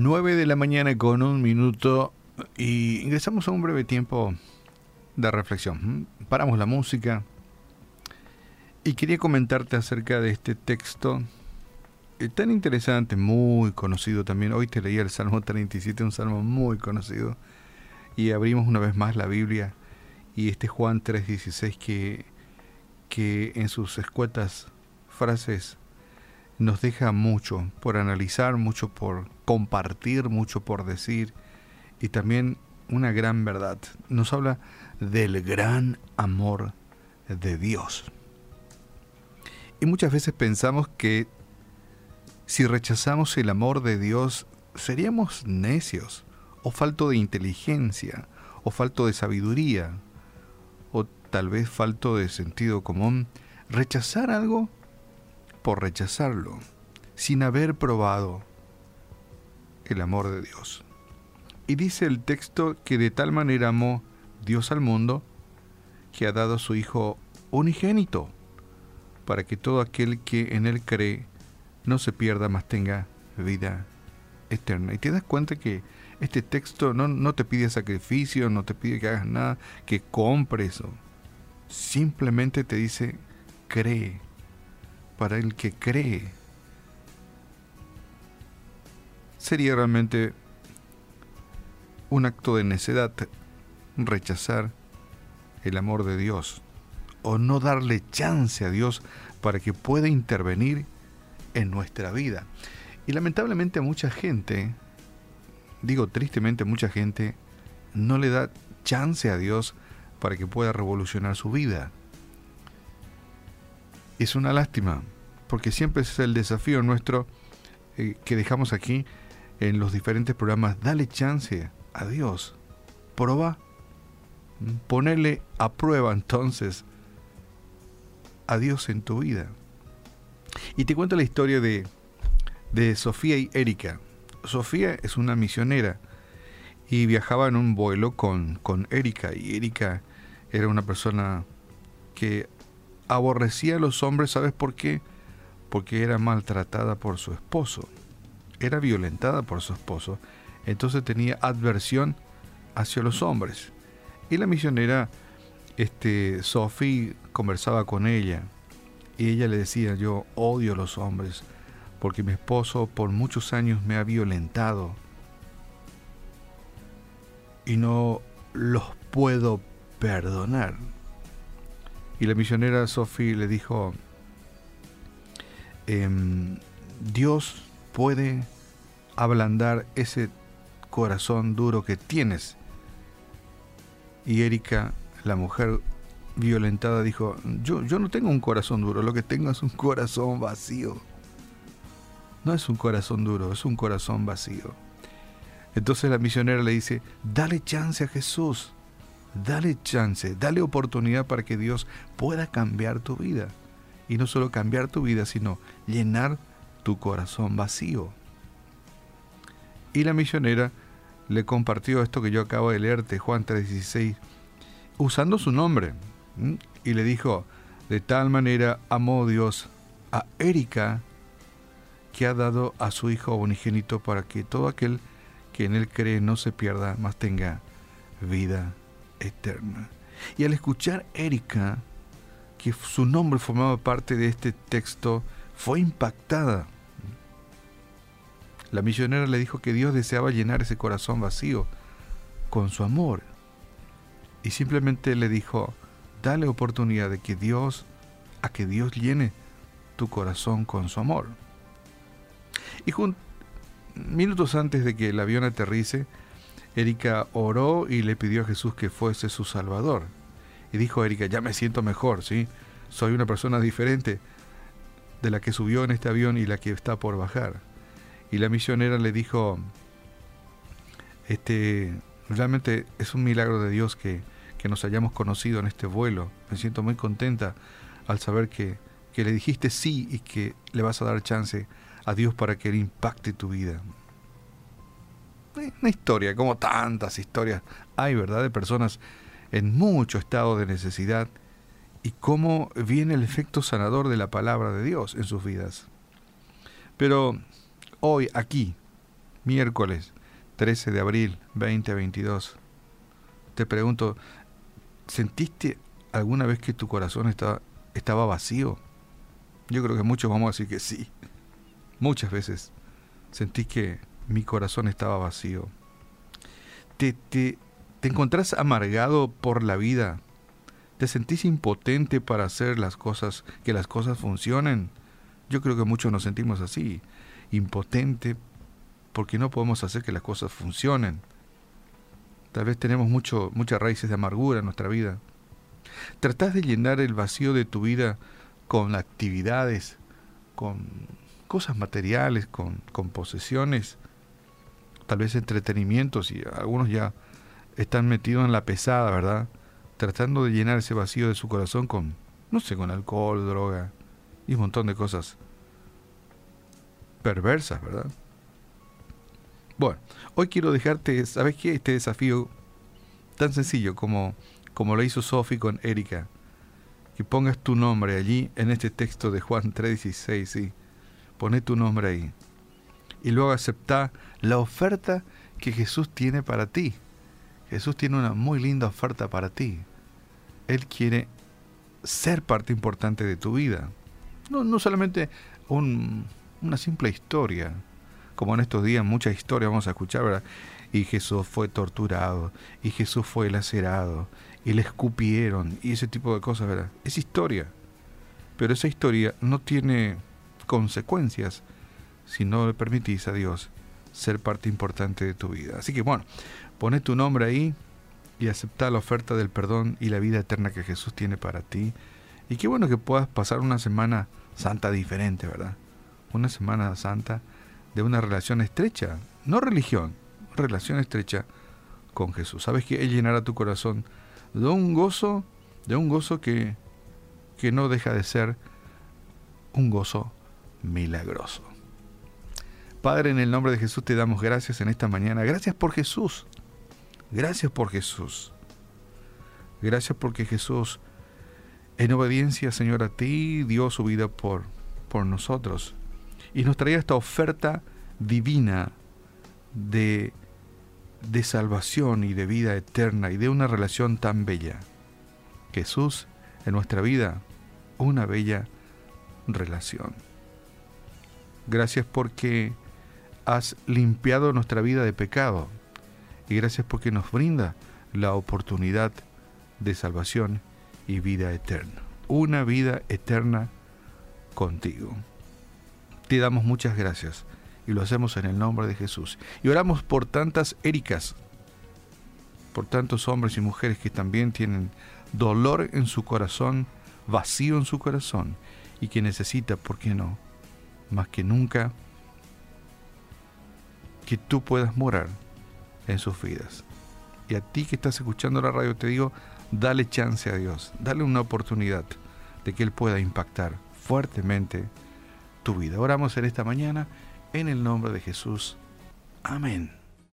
9 de la mañana con un minuto y ingresamos a un breve tiempo de reflexión. Paramos la música y quería comentarte acerca de este texto eh, tan interesante, muy conocido también. Hoy te leía el Salmo 37, un salmo muy conocido. Y abrimos una vez más la Biblia y este Juan 3:16 que, que en sus escuetas frases nos deja mucho por analizar, mucho por compartir, mucho por decir y también una gran verdad. Nos habla del gran amor de Dios. Y muchas veces pensamos que si rechazamos el amor de Dios seríamos necios o falto de inteligencia o falto de sabiduría o tal vez falto de sentido común. Rechazar algo por rechazarlo, sin haber probado el amor de Dios. Y dice el texto que de tal manera amó Dios al mundo que ha dado a su Hijo unigénito, para que todo aquel que en Él cree no se pierda, mas tenga vida eterna. Y te das cuenta que este texto no, no te pide sacrificio, no te pide que hagas nada, que compres. Simplemente te dice, cree para el que cree. Sería realmente un acto de necedad rechazar el amor de Dios o no darle chance a Dios para que pueda intervenir en nuestra vida. Y lamentablemente a mucha gente, digo tristemente a mucha gente, no le da chance a Dios para que pueda revolucionar su vida es una lástima, porque siempre es el desafío nuestro eh, que dejamos aquí en los diferentes programas. Dale chance a Dios. Proba. Ponerle a prueba entonces a Dios en tu vida. Y te cuento la historia de, de Sofía y Erika. Sofía es una misionera y viajaba en un vuelo con, con Erika. Y Erika era una persona que aborrecía a los hombres, ¿sabes por qué? Porque era maltratada por su esposo, era violentada por su esposo, entonces tenía adversión hacia los hombres. Y la misionera, este, Sophie, conversaba con ella y ella le decía, yo odio a los hombres porque mi esposo por muchos años me ha violentado y no los puedo perdonar. Y la misionera Sophie le dijo, em, Dios puede ablandar ese corazón duro que tienes. Y Erika, la mujer violentada, dijo, yo, yo no tengo un corazón duro, lo que tengo es un corazón vacío. No es un corazón duro, es un corazón vacío. Entonces la misionera le dice, dale chance a Jesús. Dale chance, dale oportunidad para que Dios pueda cambiar tu vida. Y no solo cambiar tu vida, sino llenar tu corazón vacío. Y la misionera le compartió esto que yo acabo de leerte, Juan 3:16, usando su nombre. Y le dijo, de tal manera amó Dios a Erika, que ha dado a su Hijo unigénito para que todo aquel que en él cree no se pierda, mas tenga vida eterna. Y al escuchar Erika, que su nombre formaba parte de este texto, fue impactada. La misionera le dijo que Dios deseaba llenar ese corazón vacío con su amor. Y simplemente le dijo, dale oportunidad de que Dios, a que Dios llene tu corazón con su amor. Y minutos antes de que el avión aterrice, Erika oró y le pidió a Jesús que fuese su Salvador. Y dijo Erika, ya me siento mejor, ¿sí? Soy una persona diferente de la que subió en este avión y la que está por bajar. Y la misionera le dijo, este, realmente es un milagro de Dios que, que nos hayamos conocido en este vuelo. Me siento muy contenta al saber que, que le dijiste sí y que le vas a dar chance a Dios para que Él impacte tu vida una historia, como tantas historias hay, ¿verdad? De personas en mucho estado de necesidad y cómo viene el efecto sanador de la palabra de Dios en sus vidas. Pero hoy, aquí, miércoles 13 de abril 2022. Te pregunto, ¿sentiste alguna vez que tu corazón estaba, estaba vacío? Yo creo que muchos vamos a decir que sí. Muchas veces sentí que mi corazón estaba vacío. ¿Te, te, te encontrás amargado por la vida? ¿Te sentís impotente para hacer las cosas, que las cosas funcionen? Yo creo que muchos nos sentimos así, impotente porque no podemos hacer que las cosas funcionen. Tal vez tenemos mucho, muchas raíces de amargura en nuestra vida. Tratás de llenar el vacío de tu vida con actividades, con cosas materiales, con, con posesiones, tal vez entretenimientos, y algunos ya están metidos en la pesada, ¿verdad? Tratando de llenar ese vacío de su corazón con, no sé, con alcohol, droga y un montón de cosas perversas, ¿verdad? Bueno, hoy quiero dejarte, ¿sabes qué? Este desafío tan sencillo como, como lo hizo Sophie con Erika. Que pongas tu nombre allí en este texto de Juan 3:16, sí. Pone tu nombre ahí. Y luego acepta la oferta que Jesús tiene para ti. Jesús tiene una muy linda oferta para ti. Él quiere ser parte importante de tu vida. No, no solamente una simple historia, como en estos días muchas historias vamos a escuchar, ¿verdad? Y Jesús fue torturado, y Jesús fue lacerado, y le escupieron, y ese tipo de cosas, ¿verdad? Es historia. Pero esa historia no tiene consecuencias si no le permitís a Dios ser parte importante de tu vida. Así que bueno, pone tu nombre ahí y acepta la oferta del perdón y la vida eterna que Jesús tiene para ti. Y qué bueno que puedas pasar una semana santa diferente, ¿verdad? Una semana santa de una relación estrecha, no religión, relación estrecha con Jesús. Sabes que Él llenará tu corazón de un gozo, de un gozo que, que no deja de ser un gozo milagroso. Padre, en el nombre de Jesús te damos gracias en esta mañana. Gracias por Jesús. Gracias por Jesús. Gracias porque Jesús, en obediencia, Señor, a ti, dio su vida por, por nosotros. Y nos traía esta oferta divina de, de salvación y de vida eterna y de una relación tan bella. Jesús, en nuestra vida, una bella relación. Gracias porque has limpiado nuestra vida de pecado y gracias porque nos brinda la oportunidad de salvación y vida eterna. Una vida eterna contigo. Te damos muchas gracias y lo hacemos en el nombre de Jesús. Y oramos por tantas Éricas, por tantos hombres y mujeres que también tienen dolor en su corazón, vacío en su corazón y que necesita, ¿por qué no? Más que nunca, que tú puedas morar en sus vidas. Y a ti que estás escuchando la radio te digo, dale chance a Dios, dale una oportunidad de que Él pueda impactar fuertemente tu vida. Oramos en esta mañana en el nombre de Jesús. Amén.